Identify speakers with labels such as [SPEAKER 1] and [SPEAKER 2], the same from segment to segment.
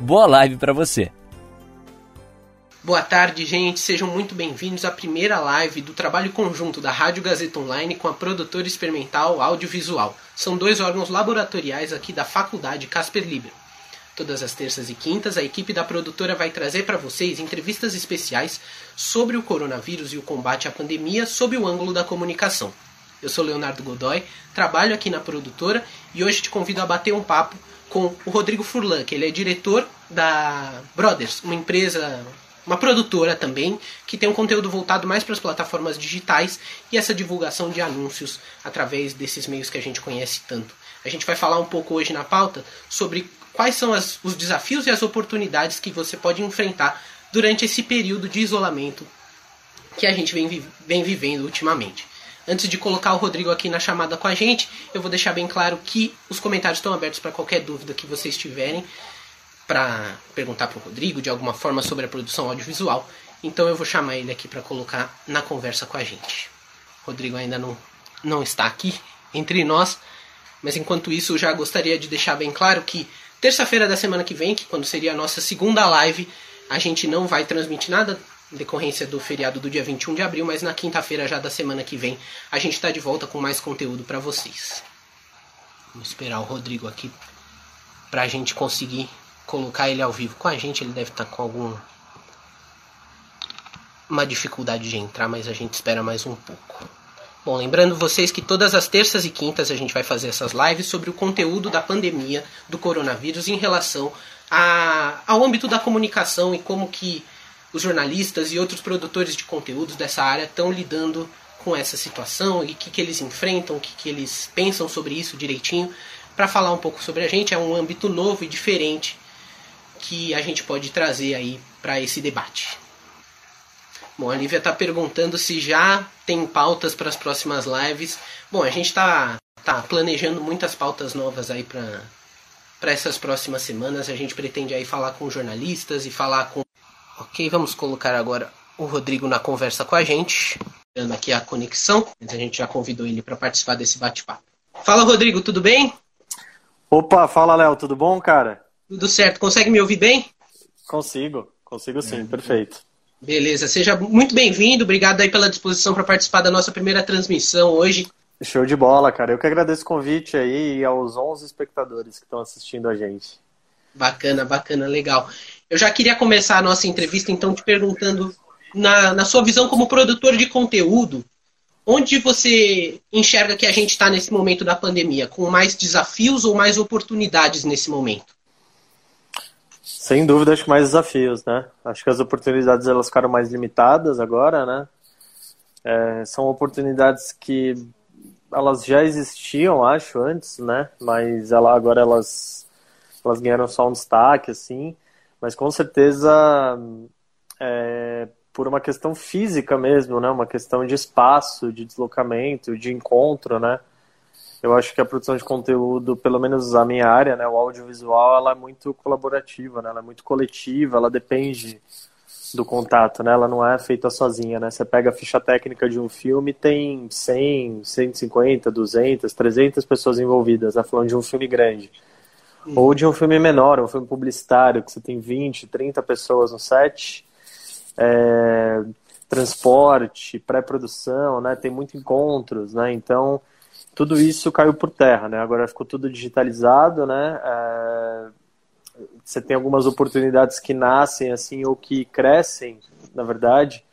[SPEAKER 1] Boa live para você.
[SPEAKER 2] Boa tarde, gente. Sejam muito bem-vindos à primeira live do trabalho conjunto da Rádio Gazeta Online com a produtora experimental audiovisual. São dois órgãos laboratoriais aqui da Faculdade Casper Libero. Todas as terças e quintas, a equipe da produtora vai trazer para vocês entrevistas especiais sobre o coronavírus e o combate à pandemia sob o ângulo da comunicação. Eu sou Leonardo Godoy, trabalho aqui na produtora e hoje te convido a bater um papo com o Rodrigo Furlan, que ele é diretor da Brothers, uma empresa, uma produtora também, que tem um conteúdo voltado mais para as plataformas digitais e essa divulgação de anúncios através desses meios que a gente conhece tanto. A gente vai falar um pouco hoje na pauta sobre quais são as, os desafios e as oportunidades que você pode enfrentar durante esse período de isolamento que a gente vem, vem vivendo ultimamente. Antes de colocar o Rodrigo aqui na chamada com a gente, eu vou deixar bem claro que os comentários estão abertos para qualquer dúvida que vocês tiverem para perguntar para o Rodrigo de alguma forma sobre a produção audiovisual. Então eu vou chamar ele aqui para colocar na conversa com a gente. Rodrigo ainda não, não está aqui entre nós, mas enquanto isso eu já gostaria de deixar bem claro que terça-feira da semana que vem, que quando seria a nossa segunda live, a gente não vai transmitir nada decorrência do feriado do dia 21 de abril, mas na quinta-feira já da semana que vem a gente está de volta com mais conteúdo para vocês. Vamos esperar o Rodrigo aqui para a gente conseguir colocar ele ao vivo com a gente. Ele deve estar tá com algum uma dificuldade de entrar, mas a gente espera mais um pouco. Bom, lembrando vocês que todas as terças e quintas a gente vai fazer essas lives sobre o conteúdo da pandemia do coronavírus em relação a, ao âmbito da comunicação e como que os jornalistas e outros produtores de conteúdos dessa área estão lidando com essa situação e o que, que eles enfrentam, o que, que eles pensam sobre isso direitinho. Para falar um pouco sobre a gente, é um âmbito novo e diferente que a gente pode trazer aí para esse debate. Bom, a Lívia está perguntando se já tem pautas para as próximas lives. Bom, a gente está tá planejando muitas pautas novas aí para essas próximas semanas. A gente pretende aí falar com jornalistas e falar com Ok, vamos colocar agora o Rodrigo na conversa com a gente, dando aqui a conexão, mas a gente já convidou ele para participar desse bate-papo. Fala, Rodrigo, tudo bem?
[SPEAKER 3] Opa, fala, Léo, tudo bom, cara?
[SPEAKER 2] Tudo certo. Consegue me ouvir bem?
[SPEAKER 3] Consigo, consigo sim, é. perfeito.
[SPEAKER 2] Beleza, seja muito bem-vindo, obrigado aí pela disposição para participar da nossa primeira transmissão hoje.
[SPEAKER 3] Show de bola, cara. Eu que agradeço o convite aí e aos 11 espectadores que estão assistindo a gente.
[SPEAKER 2] Bacana, bacana, legal. Eu já queria começar a nossa entrevista, então, te perguntando, na, na sua visão como produtor de conteúdo, onde você enxerga que a gente está nesse momento da pandemia? Com mais desafios ou mais oportunidades nesse momento?
[SPEAKER 3] Sem dúvida, acho que mais desafios, né? Acho que as oportunidades elas ficaram mais limitadas agora, né? É, são oportunidades que elas já existiam, acho, antes, né? Mas ela, agora elas, elas ganharam só um destaque, assim mas com certeza é, por uma questão física mesmo, né? Uma questão de espaço, de deslocamento, de encontro, né? Eu acho que a produção de conteúdo, pelo menos a minha área, né, o audiovisual, ela é muito colaborativa, né? Ela é muito coletiva, ela depende do contato, né? Ela não é feita sozinha, né? Você pega a ficha técnica de um filme, tem 100, 150, 200, 300 pessoas envolvidas, né? Falando de um filme grande. Ou de um filme menor, um filme publicitário, que você tem 20, 30 pessoas no set. É, transporte, pré-produção, né? Tem muitos encontros, né? Então, tudo isso caiu por terra, né? Agora ficou tudo digitalizado, né? É, você tem algumas oportunidades que nascem assim ou que crescem, na verdade,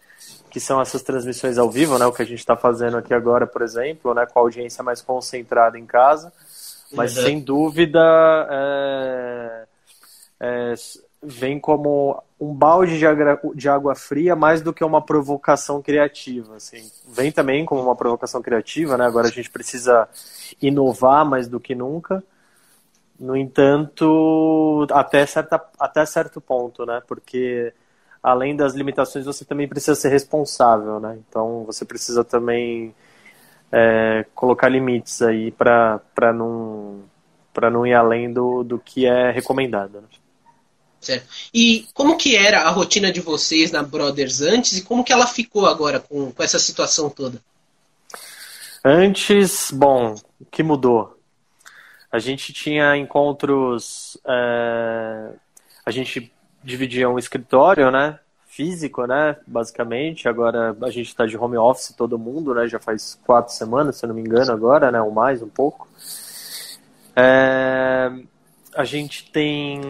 [SPEAKER 3] que são essas transmissões ao vivo, né? O que a gente está fazendo aqui agora, por exemplo, né? Com a audiência mais concentrada em casa. Mas uhum. sem dúvida é, é, vem como um balde de, agra, de, água fria mais do que uma provocação criativa. Assim. Vem também como uma provocação criativa, né? Agora a gente precisa inovar mais do que nunca. No entanto, até, certa, até certo ponto, né? Porque além das limitações, você também precisa ser responsável, né? Então você precisa também é, colocar limites aí para não para não ir além do, do que é recomendado. Né?
[SPEAKER 2] Certo. E como que era a rotina de vocês na Brothers antes e como que ela ficou agora com, com essa situação toda?
[SPEAKER 3] Antes, bom, o que mudou? A gente tinha encontros. É, a gente dividia um escritório, né? Físico, né? Basicamente. Agora a gente está de home office todo mundo, né? Já faz quatro semanas, se eu não me engano, agora, né? Ou mais, um pouco. É, a gente tem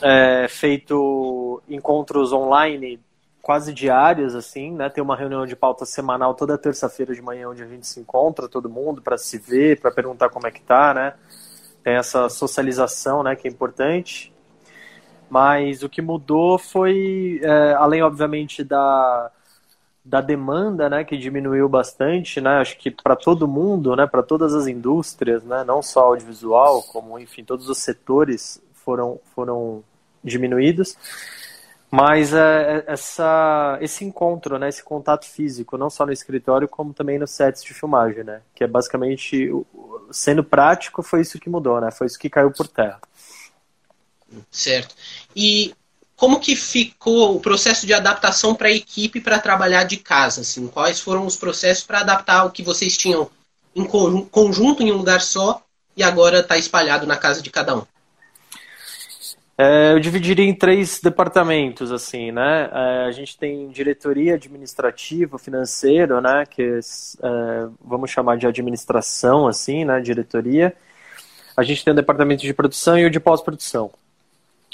[SPEAKER 3] é, feito encontros online quase diários, assim, né? Tem uma reunião de pauta semanal toda terça-feira de manhã onde a gente se encontra, todo mundo, para se ver, para perguntar como é que tá, né? Tem essa socialização, né, que é importante. Mas o que mudou foi, é, além, obviamente, da, da demanda, né, que diminuiu bastante, né, acho que para todo mundo, né, para todas as indústrias, né, não só audiovisual, como, enfim, todos os setores foram, foram diminuídos. Mas é, é, essa, esse encontro, né, esse contato físico, não só no escritório, como também nos sets de filmagem, né, que é basicamente, sendo prático, foi isso que mudou, né, foi isso que caiu por terra.
[SPEAKER 2] Certo. E como que ficou o processo de adaptação para a equipe para trabalhar de casa? Assim? Quais foram os processos para adaptar o que vocês tinham em conjunto em um lugar só e agora está espalhado na casa de cada um?
[SPEAKER 3] É, eu dividiria em três departamentos, assim, né? É, a gente tem diretoria administrativa, financeiro, né? Que é, vamos chamar de administração, assim, né? Diretoria. A gente tem o departamento de produção e o de pós-produção.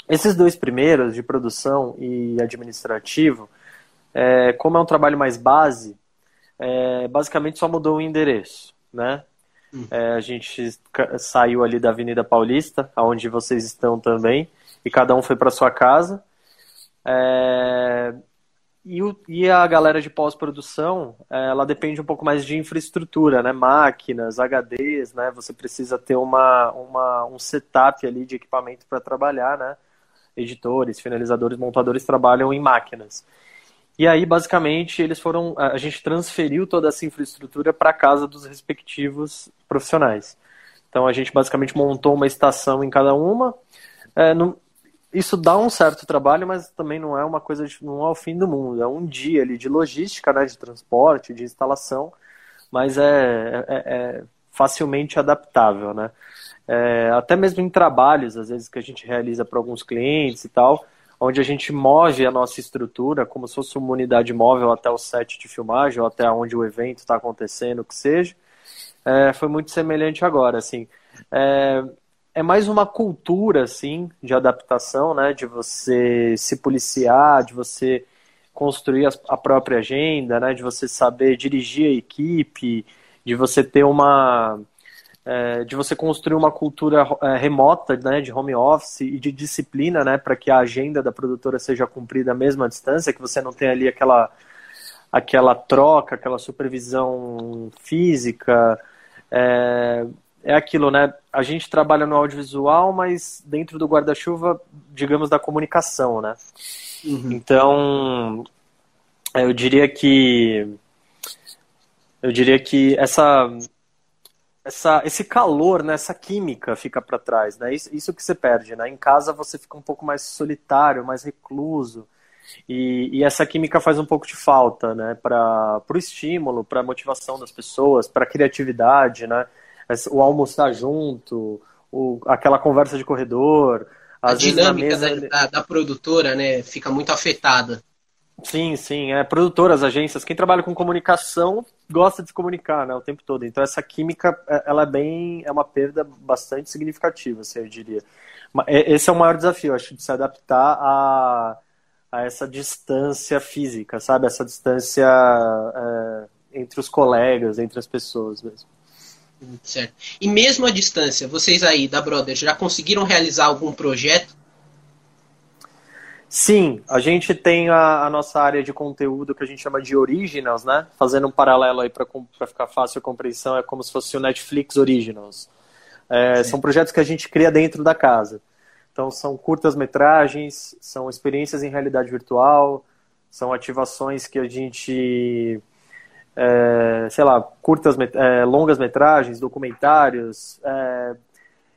[SPEAKER 3] Esses dois primeiros, de produção e administrativo, é, como é um trabalho mais base, é, basicamente só mudou o endereço, né? Hum. É, a gente saiu ali da Avenida Paulista, onde vocês estão também, e cada um foi para sua casa. É, e, o, e, a galera de pós-produção, é, ela depende um pouco mais de infraestrutura, né? Máquinas, HDs, né? Você precisa ter uma, uma, um setup ali de equipamento para trabalhar, né? Editores, finalizadores, montadores trabalham em máquinas. E aí, basicamente, eles foram. A gente transferiu toda essa infraestrutura para a casa dos respectivos profissionais. Então, a gente basicamente montou uma estação em cada uma. É, isso dá um certo trabalho, mas também não é uma coisa, de, não é o fim do mundo. É um dia ali de logística, né, de transporte, de instalação, mas é, é, é facilmente adaptável, né? É, até mesmo em trabalhos, às vezes que a gente realiza para alguns clientes e tal, onde a gente move a nossa estrutura como se fosse uma unidade móvel até o set de filmagem ou até onde o evento está acontecendo, o que seja, é, foi muito semelhante agora, assim. É, é mais uma cultura, assim, de adaptação, né? De você se policiar, de você construir a própria agenda, né? De você saber dirigir a equipe, de você ter uma... É, de você construir uma cultura é, remota, né? De home office e de disciplina, né? Para que a agenda da produtora seja cumprida à mesma distância, que você não tenha ali aquela aquela troca, aquela supervisão física, é, é aquilo, né? A gente trabalha no audiovisual, mas dentro do guarda-chuva, digamos, da comunicação, né? Uhum. Então, eu diria que eu diria que essa essa, esse calor, né, essa química fica para trás, né? Isso, isso que você perde, né? Em casa você fica um pouco mais solitário, mais recluso. E, e essa química faz um pouco de falta, né? Para o estímulo, para a motivação das pessoas, para a criatividade, né? o almoçar junto, o, aquela conversa de corredor.
[SPEAKER 2] A dinâmica mesa... da, da, da, produtora, né, fica muito afetada.
[SPEAKER 3] Sim, sim, é produtoras, agências, quem trabalha com comunicação gosta de se comunicar, né, o tempo todo. Então essa química, é, ela é bem, é uma perda bastante significativa, assim, eu diria. Esse é o maior desafio, acho, de se adaptar a, a essa distância física, sabe, essa distância é, entre os colegas, entre as pessoas mesmo.
[SPEAKER 2] Certo. E mesmo à distância, vocês aí da Brothers já conseguiram realizar algum projeto?
[SPEAKER 3] Sim, a gente tem a, a, nossa área de conteúdo que a gente chama de Originals, né? Fazendo um paralelo aí para ficar fácil a compreensão, é como se fosse o Netflix Originals. É, são projetos que a gente cria dentro da casa. Então, são curtas-metragens, são experiências em realidade virtual, são ativações que a gente, é, sei lá, curtas, é, longas metragens, documentários, é,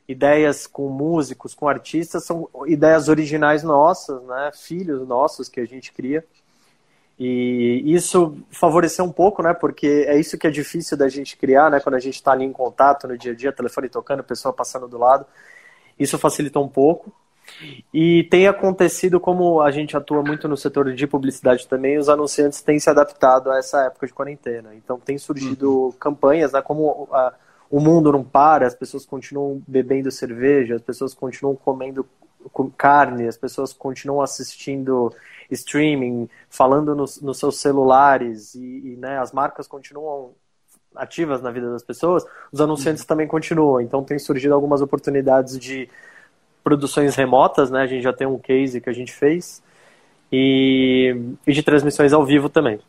[SPEAKER 3] ideias com músicos, com artistas, são ideias originais nossas, né, filhos nossos que a gente cria. E isso favoreceu um pouco, né? Porque é isso que é difícil da gente criar, né? Quando a gente está ali em contato no dia a dia, telefone tocando, pessoa passando do lado. Isso facilitou um pouco. E tem acontecido, como a gente atua muito no setor de publicidade também, os anunciantes têm se adaptado a essa época de quarentena. Então tem surgido uhum. campanhas, né? Como a, o mundo não para, as pessoas continuam bebendo cerveja, as pessoas continuam comendo carne, as pessoas continuam assistindo streaming, falando nos, nos seus celulares e, e né, as marcas continuam ativas na vida das pessoas, os anunciantes uhum. também continuam. Então tem surgido algumas oportunidades de produções remotas, né? A gente já tem um case que a gente fez e, e de transmissões ao vivo também.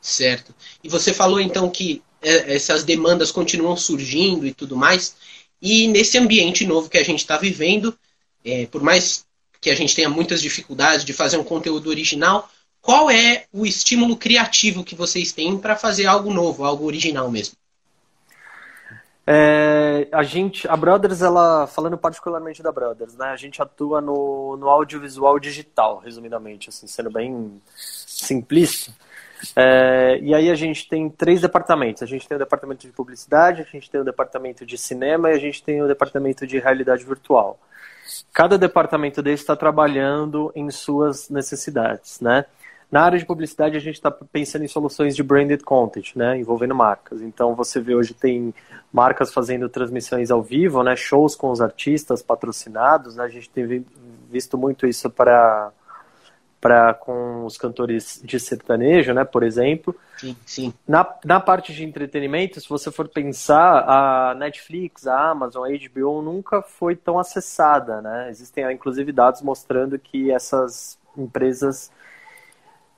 [SPEAKER 2] Certo. E você falou então que essas demandas continuam surgindo e tudo mais. E nesse ambiente novo que a gente está vivendo, é, por mais que a gente tenha muitas dificuldades de fazer um conteúdo original, qual é o estímulo criativo que vocês têm para fazer algo novo, algo original mesmo?
[SPEAKER 3] É, a gente, a Brothers, ela, falando particularmente da Brothers, né, a gente atua no, no audiovisual digital, resumidamente, assim, sendo bem simplista. É, e aí a gente tem três departamentos. A gente tem o departamento de publicidade, a gente tem o departamento de cinema e a gente tem o departamento de realidade virtual. Cada departamento desse está trabalhando em suas necessidades, né? Na área de publicidade, a gente está pensando em soluções de branded content, né, envolvendo marcas. Então, você vê hoje tem marcas fazendo transmissões ao vivo, né, shows com os artistas patrocinados. Né, a gente tem visto muito isso para para com os cantores de sertanejo, né, por exemplo.
[SPEAKER 2] Sim, sim.
[SPEAKER 3] Na, na parte de entretenimento, se você for pensar, a Netflix, a Amazon, a HBO nunca foi tão acessada, né? Existem inclusive dados mostrando que essas empresas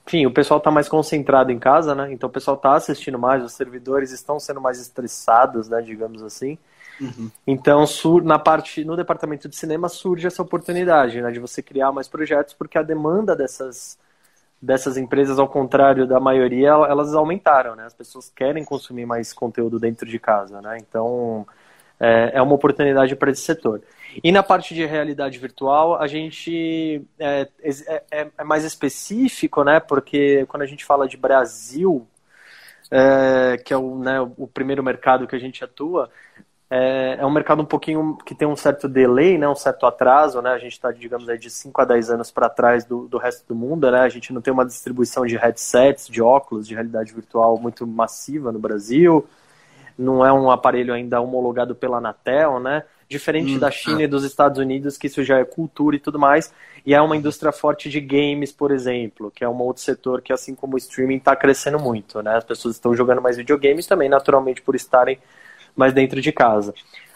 [SPEAKER 3] enfim, o pessoal está mais concentrado em casa, né? Então o pessoal está assistindo mais, os servidores estão sendo mais estressados, né? Digamos assim. Uhum. Então, na parte, no departamento de cinema surge essa oportunidade, né? De você criar mais projetos, porque a demanda dessas dessas empresas, ao contrário da maioria, elas aumentaram, né? As pessoas querem consumir mais conteúdo dentro de casa, né? Então é, é uma oportunidade para esse setor. E na parte de realidade virtual, a gente é, é, é, é mais específico, né? Porque quando a gente fala de Brasil, é, que é o, né, o primeiro mercado que a gente atua, é, é, um mercado um pouquinho que tem um certo delay, né, um certo atraso, né, a gente está, digamos, aí de 5 a 10 anos para trás do, do resto do mundo, né, a gente não tem uma distribuição de headsets, de óculos, de realidade virtual muito massiva no Brasil, não é um aparelho ainda homologado pela Anatel, né, diferente hum, da China ah. e dos Estados Unidos, que isso já é cultura e tudo mais, e é uma indústria forte de games, por exemplo, que é um outro setor que, assim como o streaming, está crescendo muito, né? As pessoas estão jogando mais videogames também, naturalmente, por estarem mais dentro de casa.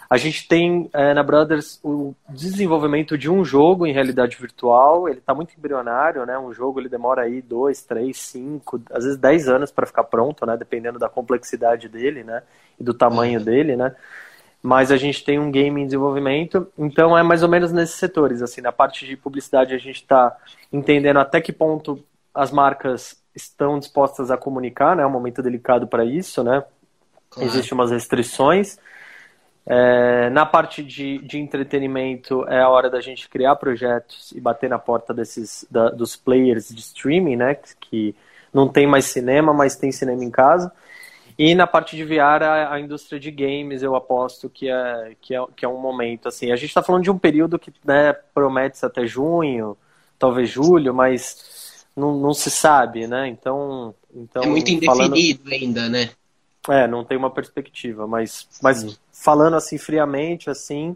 [SPEAKER 3] A gente tem é, na Brothers o desenvolvimento de um jogo em realidade virtual. Ele está muito embrionário, né? Um jogo ele demora aí dois, três, cinco, às vezes dez anos para ficar pronto, né? Dependendo da complexidade dele, né? E do tamanho dele, né? mas a gente tem um game em desenvolvimento, então é mais ou menos nesses setores, assim, na parte de publicidade a gente está entendendo até que ponto as marcas estão dispostas a comunicar, né, é um momento delicado para isso, né, claro. existem umas restrições, é, na parte de, de entretenimento é a hora da gente criar projetos e bater na porta desses da, dos players de streaming, né, que não tem mais cinema, mas tem cinema em casa, e na parte de VR, a, a, indústria de games, eu aposto que é, que é, que é um momento. assim A gente está falando de um período que né, promete até junho, talvez julho, mas não, não se sabe, né? Então, então.
[SPEAKER 2] É muito indefinido falando... ainda, né?
[SPEAKER 3] É, não tem uma perspectiva, mas, mas falando assim friamente, assim,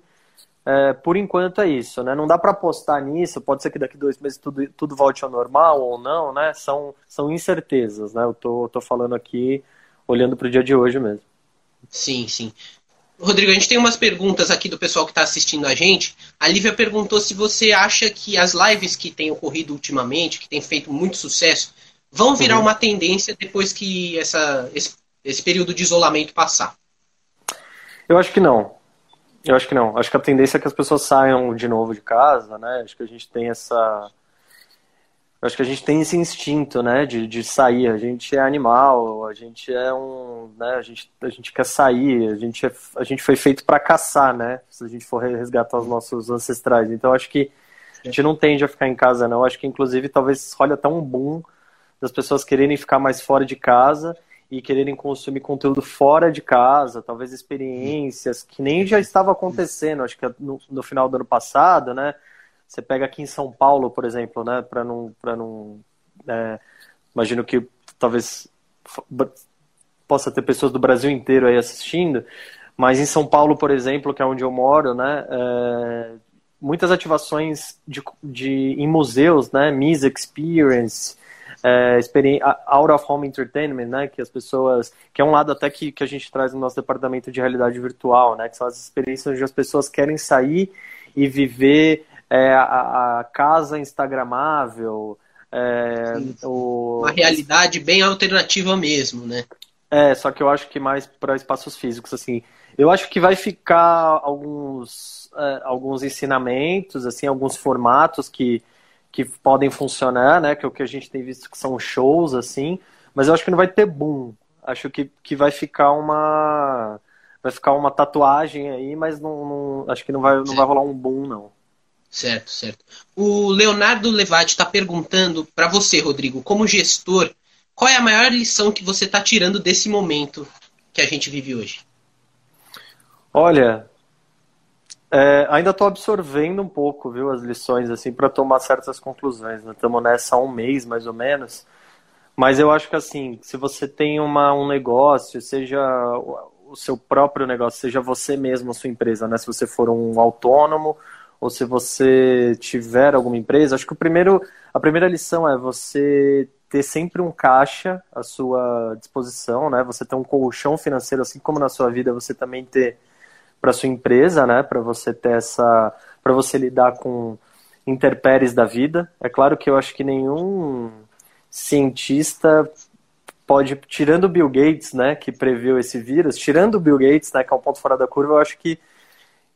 [SPEAKER 3] é, por enquanto é isso, né? Não dá para apostar nisso, pode ser que daqui dois meses tudo, tudo volte ao normal ou não, né? São, são incertezas, né? Eu tô, tô falando aqui olhando para o dia de hoje mesmo.
[SPEAKER 2] Sim, sim. Rodrigo, a gente tem umas perguntas aqui do pessoal que está assistindo a gente. A Lívia perguntou se você acha que as lives que têm ocorrido ultimamente, que têm feito muito sucesso, vão virar uhum. uma tendência depois que essa, esse, esse período de isolamento passar.
[SPEAKER 3] Eu acho que não. Eu acho que não. Acho que a tendência é que as pessoas saiam de novo de casa, né? Acho que a gente tem essa. Acho que a gente tem esse instinto, né, de, de sair. A gente é animal, a gente é um, né, a gente, a gente quer sair, a gente, é, a gente foi feito para caçar, né? Se a gente for resgatar os nossos ancestrais. Então acho que a gente não tende a ficar em casa, não. Acho que inclusive talvez olha até um boom das pessoas quererem ficar mais fora de casa e quererem consumir conteúdo fora de casa, talvez experiências que nem já estava acontecendo, acho que no, no final do ano passado, né? Você pega aqui em São Paulo, por exemplo, né? Para não, para não, é, imagino que talvez possa ter pessoas do Brasil inteiro aí assistindo, mas em São Paulo, por exemplo, que é onde eu moro, né? É, muitas ativações de, de, em museus, né? Miss Experience, é, out of home entertainment, né, que as pessoas, que é um lado até que, que a gente traz no nosso departamento de realidade virtual, né, que são as experiências onde as pessoas querem sair e viver é, a, a, casa instagramável, é,
[SPEAKER 2] o... uma realidade bem alternativa mesmo, né?
[SPEAKER 3] É, só que eu acho que mais para espaços físicos, assim. Eu acho que vai ficar alguns, é, alguns ensinamentos, assim, alguns formatos que que podem funcionar, né? Que é o que a gente tem visto que são shows, assim. Mas eu acho que não vai ter boom. Acho que, que vai ficar uma. Vai ficar uma tatuagem aí, mas não, não acho que não vai, não vai rolar um boom, não.
[SPEAKER 2] Certo, certo. O Leonardo Levati está perguntando para você, Rodrigo, como gestor, qual é a maior lição que você está tirando desse momento que a gente vive hoje?
[SPEAKER 3] Olha, é, ainda estou absorvendo um pouco, viu, as lições, assim, para tomar certas conclusões. Estamos né? nessa há um mês, mais ou menos. Mas eu acho que, assim, se você tem uma, um negócio, seja o seu próprio negócio, seja você mesmo, a sua empresa, né? Se você for um autônomo ou se você tiver alguma empresa, acho que o primeiro, a primeira lição é você ter sempre um caixa à sua disposição, né? Você ter um colchão financeiro, assim como na sua vida, você também ter para sua empresa, né? Para você ter essa, para você lidar com interpéries da vida. É claro que eu acho que nenhum cientista pode, tirando o Bill Gates, né, que previu esse vírus, tirando o Bill Gates, né, que é um ponto fora da curva, eu acho que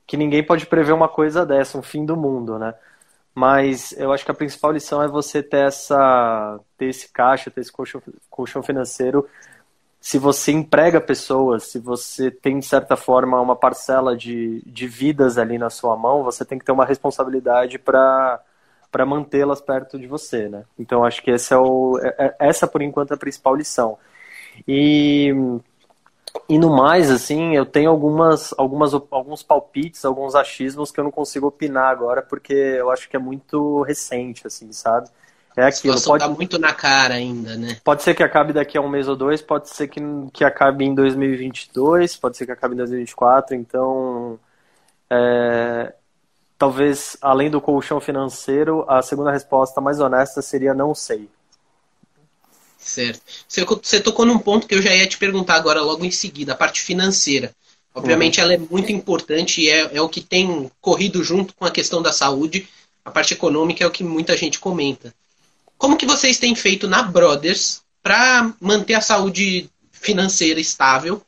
[SPEAKER 3] que ninguém pode prever uma coisa dessa, um fim do mundo, né? Mas eu acho que a principal lição é você ter essa ter esse caixa, ter esse colchão, colchão financeiro se você emprega pessoas, se você tem, de certa forma, uma parcela de, de vidas ali na sua mão, você tem que ter uma responsabilidade para para mantê-las perto de você, né? Então acho que esse é o, é, é, essa por enquanto é a principal lição. E e no mais, assim, eu tenho algumas, algumas, alguns palpites, alguns achismos que eu não consigo opinar agora, porque eu acho que é muito recente, assim, sabe?
[SPEAKER 2] É aquilo. A pode tá muito na cara ainda, né?
[SPEAKER 3] Pode ser que acabe daqui a um mês ou dois, pode ser que, que acabe em 2022, pode ser que acabe em 2024. Então, é, talvez além do colchão financeiro, a segunda resposta mais honesta seria não sei.
[SPEAKER 2] Certo. Você, você tocou num ponto que eu já ia te perguntar agora, logo em seguida, a parte financeira. Obviamente, uhum. ela é muito importante e é, é o que tem corrido junto com a questão da saúde. A parte econômica é o que muita gente comenta. Como que vocês têm feito na Brothers para manter a saúde financeira estável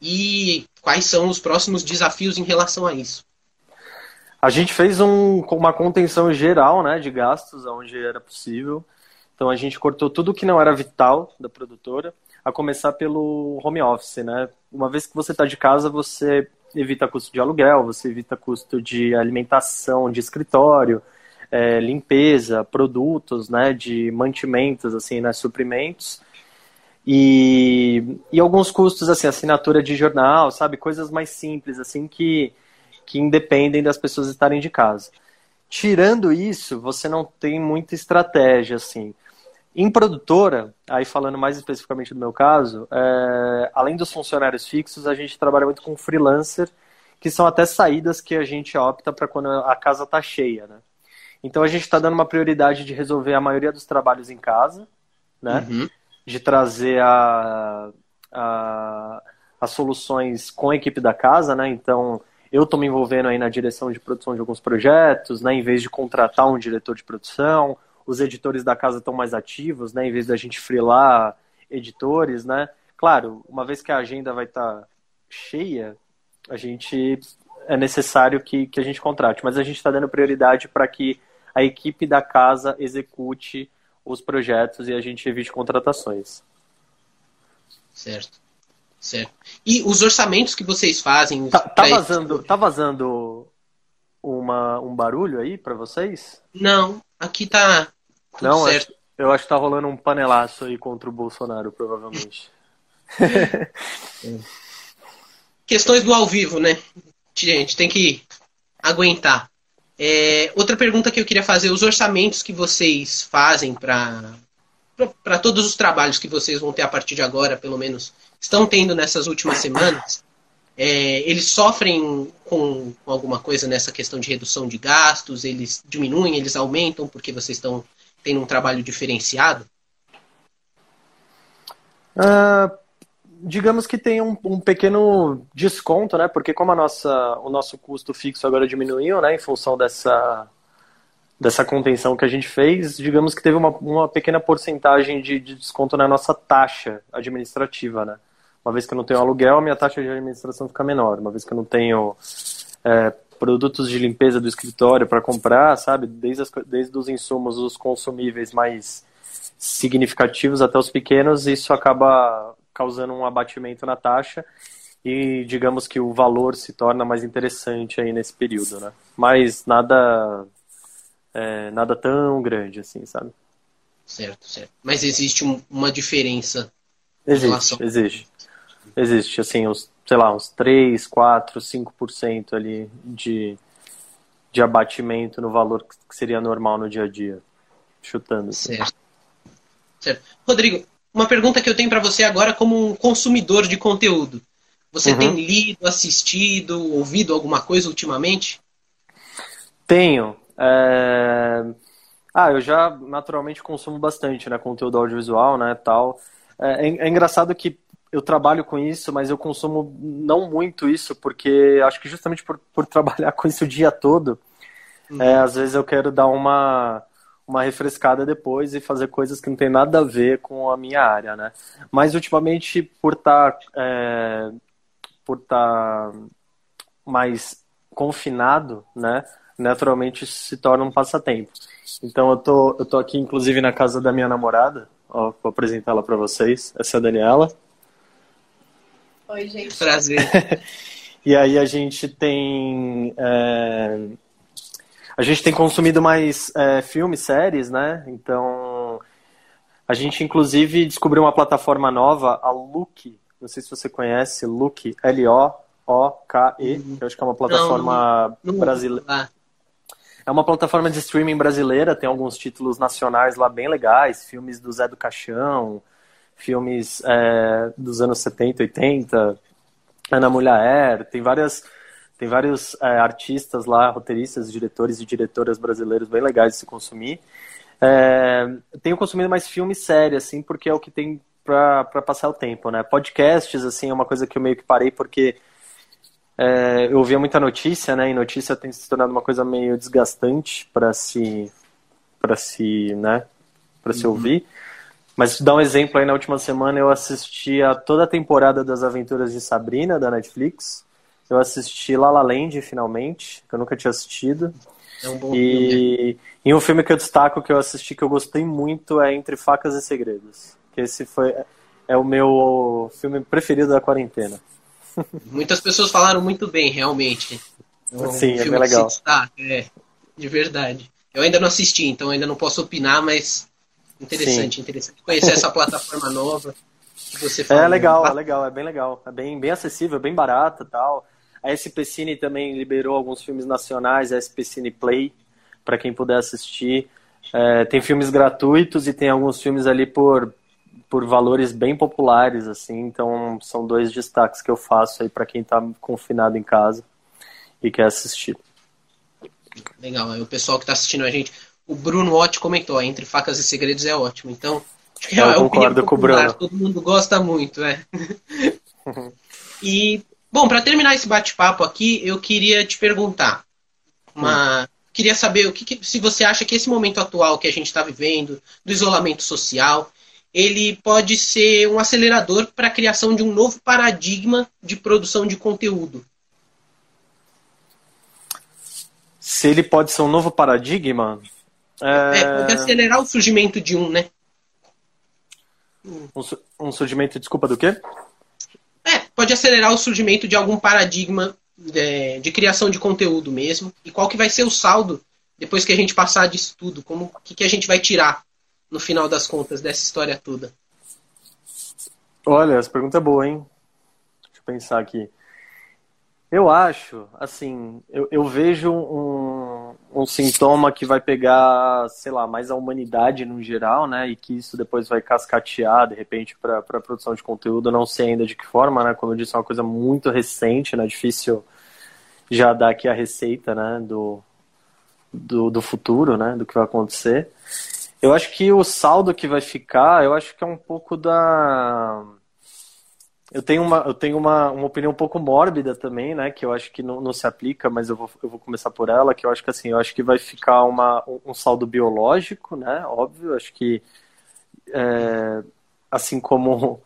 [SPEAKER 2] e quais são os próximos desafios em relação a isso?
[SPEAKER 3] A gente fez um, uma contenção geral né, de gastos onde era possível. Então a gente cortou tudo que não era vital da produtora, a começar pelo home office. Né? Uma vez que você está de casa, você evita custo de aluguel, você evita custo de alimentação, de escritório, é, limpeza, produtos, né, de mantimentos, assim, né, suprimentos. E, e alguns custos, assim, assinatura de jornal, sabe, coisas mais simples, assim, que, que independem das pessoas estarem de casa. Tirando isso, você não tem muita estratégia, assim. Em produtora, aí falando mais especificamente do meu caso, é, além dos funcionários fixos, a gente trabalha muito com freelancer, que são até saídas que a gente opta para quando a casa está cheia, né? Então a gente está dando uma prioridade de resolver a maioria dos trabalhos em casa, né? Uhum. De trazer a, a, as soluções com a equipe da casa, né? Então eu estou me envolvendo aí na direção de produção de alguns projetos, né? Em vez de contratar um diretor de produção, os editores da casa estão mais ativos, né? Em vez da gente freelar editores, né? Claro, uma vez que a agenda vai estar tá cheia, a gente é necessário que, que a gente contrate. Mas a gente está dando prioridade para que a equipe da casa execute os projetos e a gente evite contratações.
[SPEAKER 2] Certo. Certo. E os orçamentos que vocês fazem.
[SPEAKER 3] Tá, tá vazando, tá vazando uma, um barulho aí para vocês?
[SPEAKER 2] Não, aqui tá tudo Não, certo.
[SPEAKER 3] Acho, eu acho que tá rolando um panelaço aí contra o Bolsonaro, provavelmente.
[SPEAKER 2] Questões do ao vivo, né? Gente, tem que aguentar. É, outra pergunta que eu queria fazer: os orçamentos que vocês fazem para para todos os trabalhos que vocês vão ter a partir de agora, pelo menos, estão tendo nessas últimas semanas, é, eles sofrem com, com, alguma coisa nessa questão de redução de gastos? Eles diminuem, eles aumentam porque vocês estão tendo um trabalho diferenciado?
[SPEAKER 3] Uh, digamos que tem um, um, pequeno desconto, né? Porque como a nossa, o nosso custo fixo agora diminuiu, né? Em função dessa, dessa contenção que a gente fez, digamos que teve uma, uma pequena porcentagem de, de desconto na nossa taxa administrativa, né? Uma vez que eu não tenho aluguel, a minha taxa de administração fica menor. Uma vez que eu não tenho é, produtos de limpeza do escritório para comprar, sabe? Desde, as, desde os insumos, os consumíveis mais significativos até os pequenos, isso acaba causando um abatimento na taxa e digamos que o valor se torna mais interessante aí nesse período, né? Mas nada é, nada tão grande assim, sabe?
[SPEAKER 2] Certo, certo. Mas existe um, uma diferença.
[SPEAKER 3] Existe, relação... existe. Existe, assim, uns, sei lá, uns 3, 4, 5% ali de, de abatimento no valor que seria normal no dia a dia. Chutando.
[SPEAKER 2] Assim. Certo. certo. Rodrigo, uma pergunta que eu tenho para você agora como um consumidor de conteúdo. Você uhum. tem lido, assistido, ouvido alguma coisa ultimamente?
[SPEAKER 3] Tenho. É... Ah, eu já naturalmente consumo bastante, né, conteúdo audiovisual, né, tal. É, é, é, engraçado que eu trabalho com isso, mas eu consumo não muito isso, porque acho que justamente por, por trabalhar com isso o dia todo, uhum. é, às vezes eu quero dar uma uma refrescada depois e fazer coisas que não tem nada a ver com a minha área, né? Mas ultimamente, por estar tá, é, por estar tá mais confinado, né? Naturalmente isso se torna um passatempo. Então eu tô, eu tô aqui inclusive na casa da minha namorada, ó, vou apresentá-la para vocês. Essa é a Daniela.
[SPEAKER 4] Oi, gente.
[SPEAKER 2] Prazer.
[SPEAKER 3] e aí a gente tem é, a gente tem consumido mais é, filmes, séries, né? Então, a gente inclusive descobriu uma plataforma nova, a Look. Não sei se você conhece, Look, L-O-O-K-E. Uhum. Eu acho que é uma plataforma brasileira. É uma plataforma de streaming brasileira, tem alguns títulos nacionais lá bem legais, filmes do Zé do Caixão, filmes é, dos anos 70, 80, Ana Mulher, tem várias tem vários é, artistas lá, roteiristas, diretores e diretoras brasileiros bem legais de se consumir. É, tenho consumido mais filme série, assim, porque é o que tem para passar o tempo, né? Podcasts, assim, é uma coisa que eu meio que parei porque é, eu ouvia muita notícia, né? E notícia tem se tornado uma coisa meio desgastante para se, para se, né? Para se uhum. ouvir. Mas dar um exemplo aí, na última semana eu assisti a toda a temporada das Aventuras de Sabrina, da Netflix. Eu assisti La La Land finalmente, que eu nunca tinha assistido.
[SPEAKER 2] É um bom
[SPEAKER 3] e, filme. E um filme que eu destaco que eu assisti que eu gostei muito é Entre Facas e Segredos. Que esse foi é o meu filme preferido da quarentena.
[SPEAKER 2] Muitas pessoas falaram muito bem, realmente.
[SPEAKER 3] É um Sim, é bem legal.
[SPEAKER 2] é, de verdade. Eu ainda não assisti, então ainda não posso opinar, mas interessante, Sim. interessante conhecer essa plataforma nova. Que você falou.
[SPEAKER 3] É legal, é legal, é bem legal. É bem, bem acessível, bem barato tal. A SP Cine também liberou alguns filmes nacionais, a SP Cine Play, para quem puder assistir. É, tem filmes gratuitos e tem alguns filmes ali por, por valores bem populares, assim. Então são dois destaques que eu faço aí para quem está confinado em casa e quer assistir.
[SPEAKER 2] Legal, o pessoal que está assistindo a gente, o Bruno Ott comentou, Entre Facas e Segredos é ótimo. Então,
[SPEAKER 3] eu é concordo com o Bruno.
[SPEAKER 2] Todo mundo gosta muito, é. e Bom, para terminar esse bate-papo aqui, eu queria te perguntar. Uma, hum. Queria saber o que, que, se você acha que esse momento atual que a gente está vivendo, do isolamento social, ele pode ser um acelerador para a criação de um novo paradigma de produção de conteúdo.
[SPEAKER 3] se ele pode ser um novo paradigma.
[SPEAKER 2] É, é pode acelerar o surgimento de um, né?
[SPEAKER 3] Um, um surgimento, desculpa, do quê?
[SPEAKER 2] Pode acelerar o surgimento de algum paradigma de, é, de, criação de conteúdo mesmo. E qual que vai ser o saldo depois que a gente passar disso tudo? Como que, que a gente vai tirar no final das contas dessa história toda?
[SPEAKER 3] Olha, essa pergunta é boa, hein? Deixa eu pensar aqui. Eu acho, assim, eu, eu vejo um, um sintoma que vai pegar, sei lá, mais a humanidade no geral, né? E que isso depois vai cascatear, de repente, para a produção de conteúdo. Não sei ainda de que forma, né? Como eu disse, é uma coisa muito recente, né? Difícil já dar aqui a receita, né? Do, do, do futuro, né? Do que vai acontecer. Eu acho que o saldo que vai ficar, eu acho que é um pouco da eu tenho uma, eu tenho uma, uma opinião um pouco mórbida também, né? Que eu acho que não, não se aplica, mas eu vou, eu vou começar por ela, que eu acho que assim, eu acho que vai ficar uma, um saldo biológico, né? Óbvio, acho que é, assim como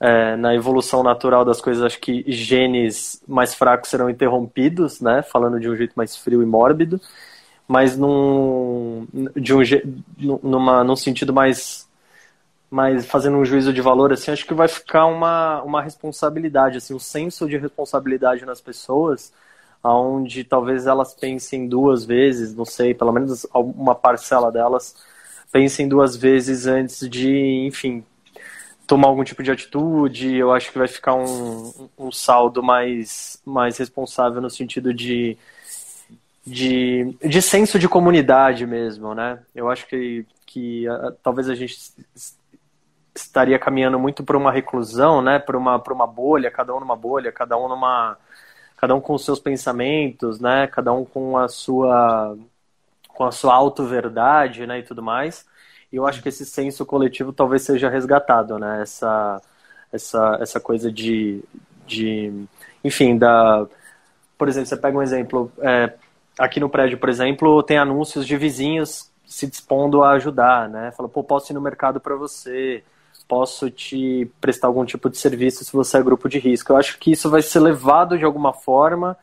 [SPEAKER 3] é, na evolução natural das coisas, acho que genes mais fracos serão interrompidos, né? Falando de um jeito mais frio e mórbido, mas num, de um, numa, num sentido mais mas fazendo um juízo de valor, assim, acho que vai ficar uma, uma responsabilidade, assim, um senso de responsabilidade nas pessoas, onde talvez elas pensem duas vezes, não sei, pelo menos uma parcela delas pensem duas vezes antes de, enfim, tomar algum tipo de atitude. Eu acho que vai ficar um, um saldo mais, mais responsável no sentido de, de, de senso de comunidade mesmo, né? Eu acho que, que uh, talvez a gente estaria caminhando muito para uma reclusão, né? Para uma, uma bolha, cada um numa bolha, cada um numa, cada um com os seus pensamentos, né? Cada um com a sua, com a sua auto-verdade, né? E tudo mais. E eu acho que esse senso coletivo talvez seja resgatado, né? Essa, essa, essa coisa de, de, enfim, da, por exemplo, você pega um exemplo, é, aqui no prédio, por exemplo, tem anúncios de vizinhos se dispondo a ajudar, né? Fala, pô, posso ir no mercado para você, posso te prestar algum tipo de serviço se você é grupo de risco. Eu acho que isso vai ser levado de alguma forma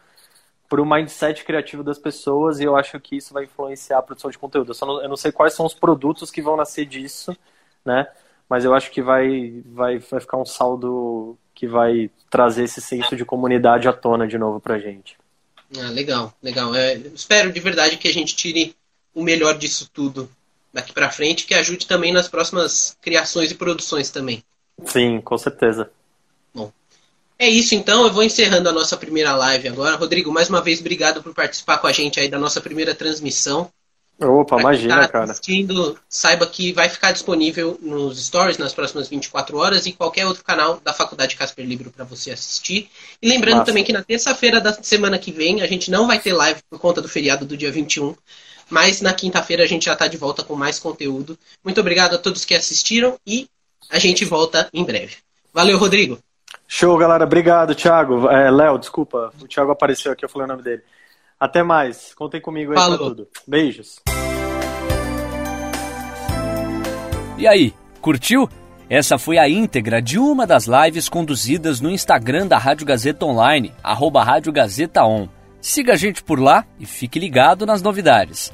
[SPEAKER 3] para o mindset criativo das pessoas e eu acho que isso vai influenciar a produção de conteúdo. Eu, não, eu não sei quais são os produtos que vão nascer disso, né? Mas eu acho que vai, vai, vai ficar um saldo que vai trazer esse senso de comunidade à tona de novo para gente.
[SPEAKER 2] Ah, legal, legal. É, espero de verdade que a gente tire o melhor disso tudo daqui para frente, que ajude também nas próximas criações e produções também.
[SPEAKER 3] Sim, com certeza.
[SPEAKER 2] Bom, é isso então, eu vou encerrando a nossa primeira live agora. Rodrigo, mais uma vez, obrigado por participar com a gente aí da nossa primeira transmissão.
[SPEAKER 3] Opa, pra imagina, tá
[SPEAKER 2] assistindo, cara. Saiba que vai ficar disponível nos stories nas próximas 24 horas e qualquer outro canal da Faculdade Casper Libro para você assistir. E lembrando Massa. também que na terça-feira da semana que vem a gente não vai ter live por conta do feriado do dia 21, mas na quinta-feira a gente já está de volta com mais conteúdo. Muito obrigado a todos que assistiram e a gente volta em breve. Valeu, Rodrigo.
[SPEAKER 3] Show, galera. Obrigado, Thiago. É, Léo, desculpa. O Thiago apareceu aqui, eu falei o nome dele. Até mais. Contem comigo aí Falou. pra tudo. Beijos.
[SPEAKER 1] E aí, curtiu? Essa foi a íntegra de uma das lives conduzidas no Instagram da Rádio Gazeta Online, arroba Rádio Gazeta On. Siga a gente por lá e fique ligado nas novidades.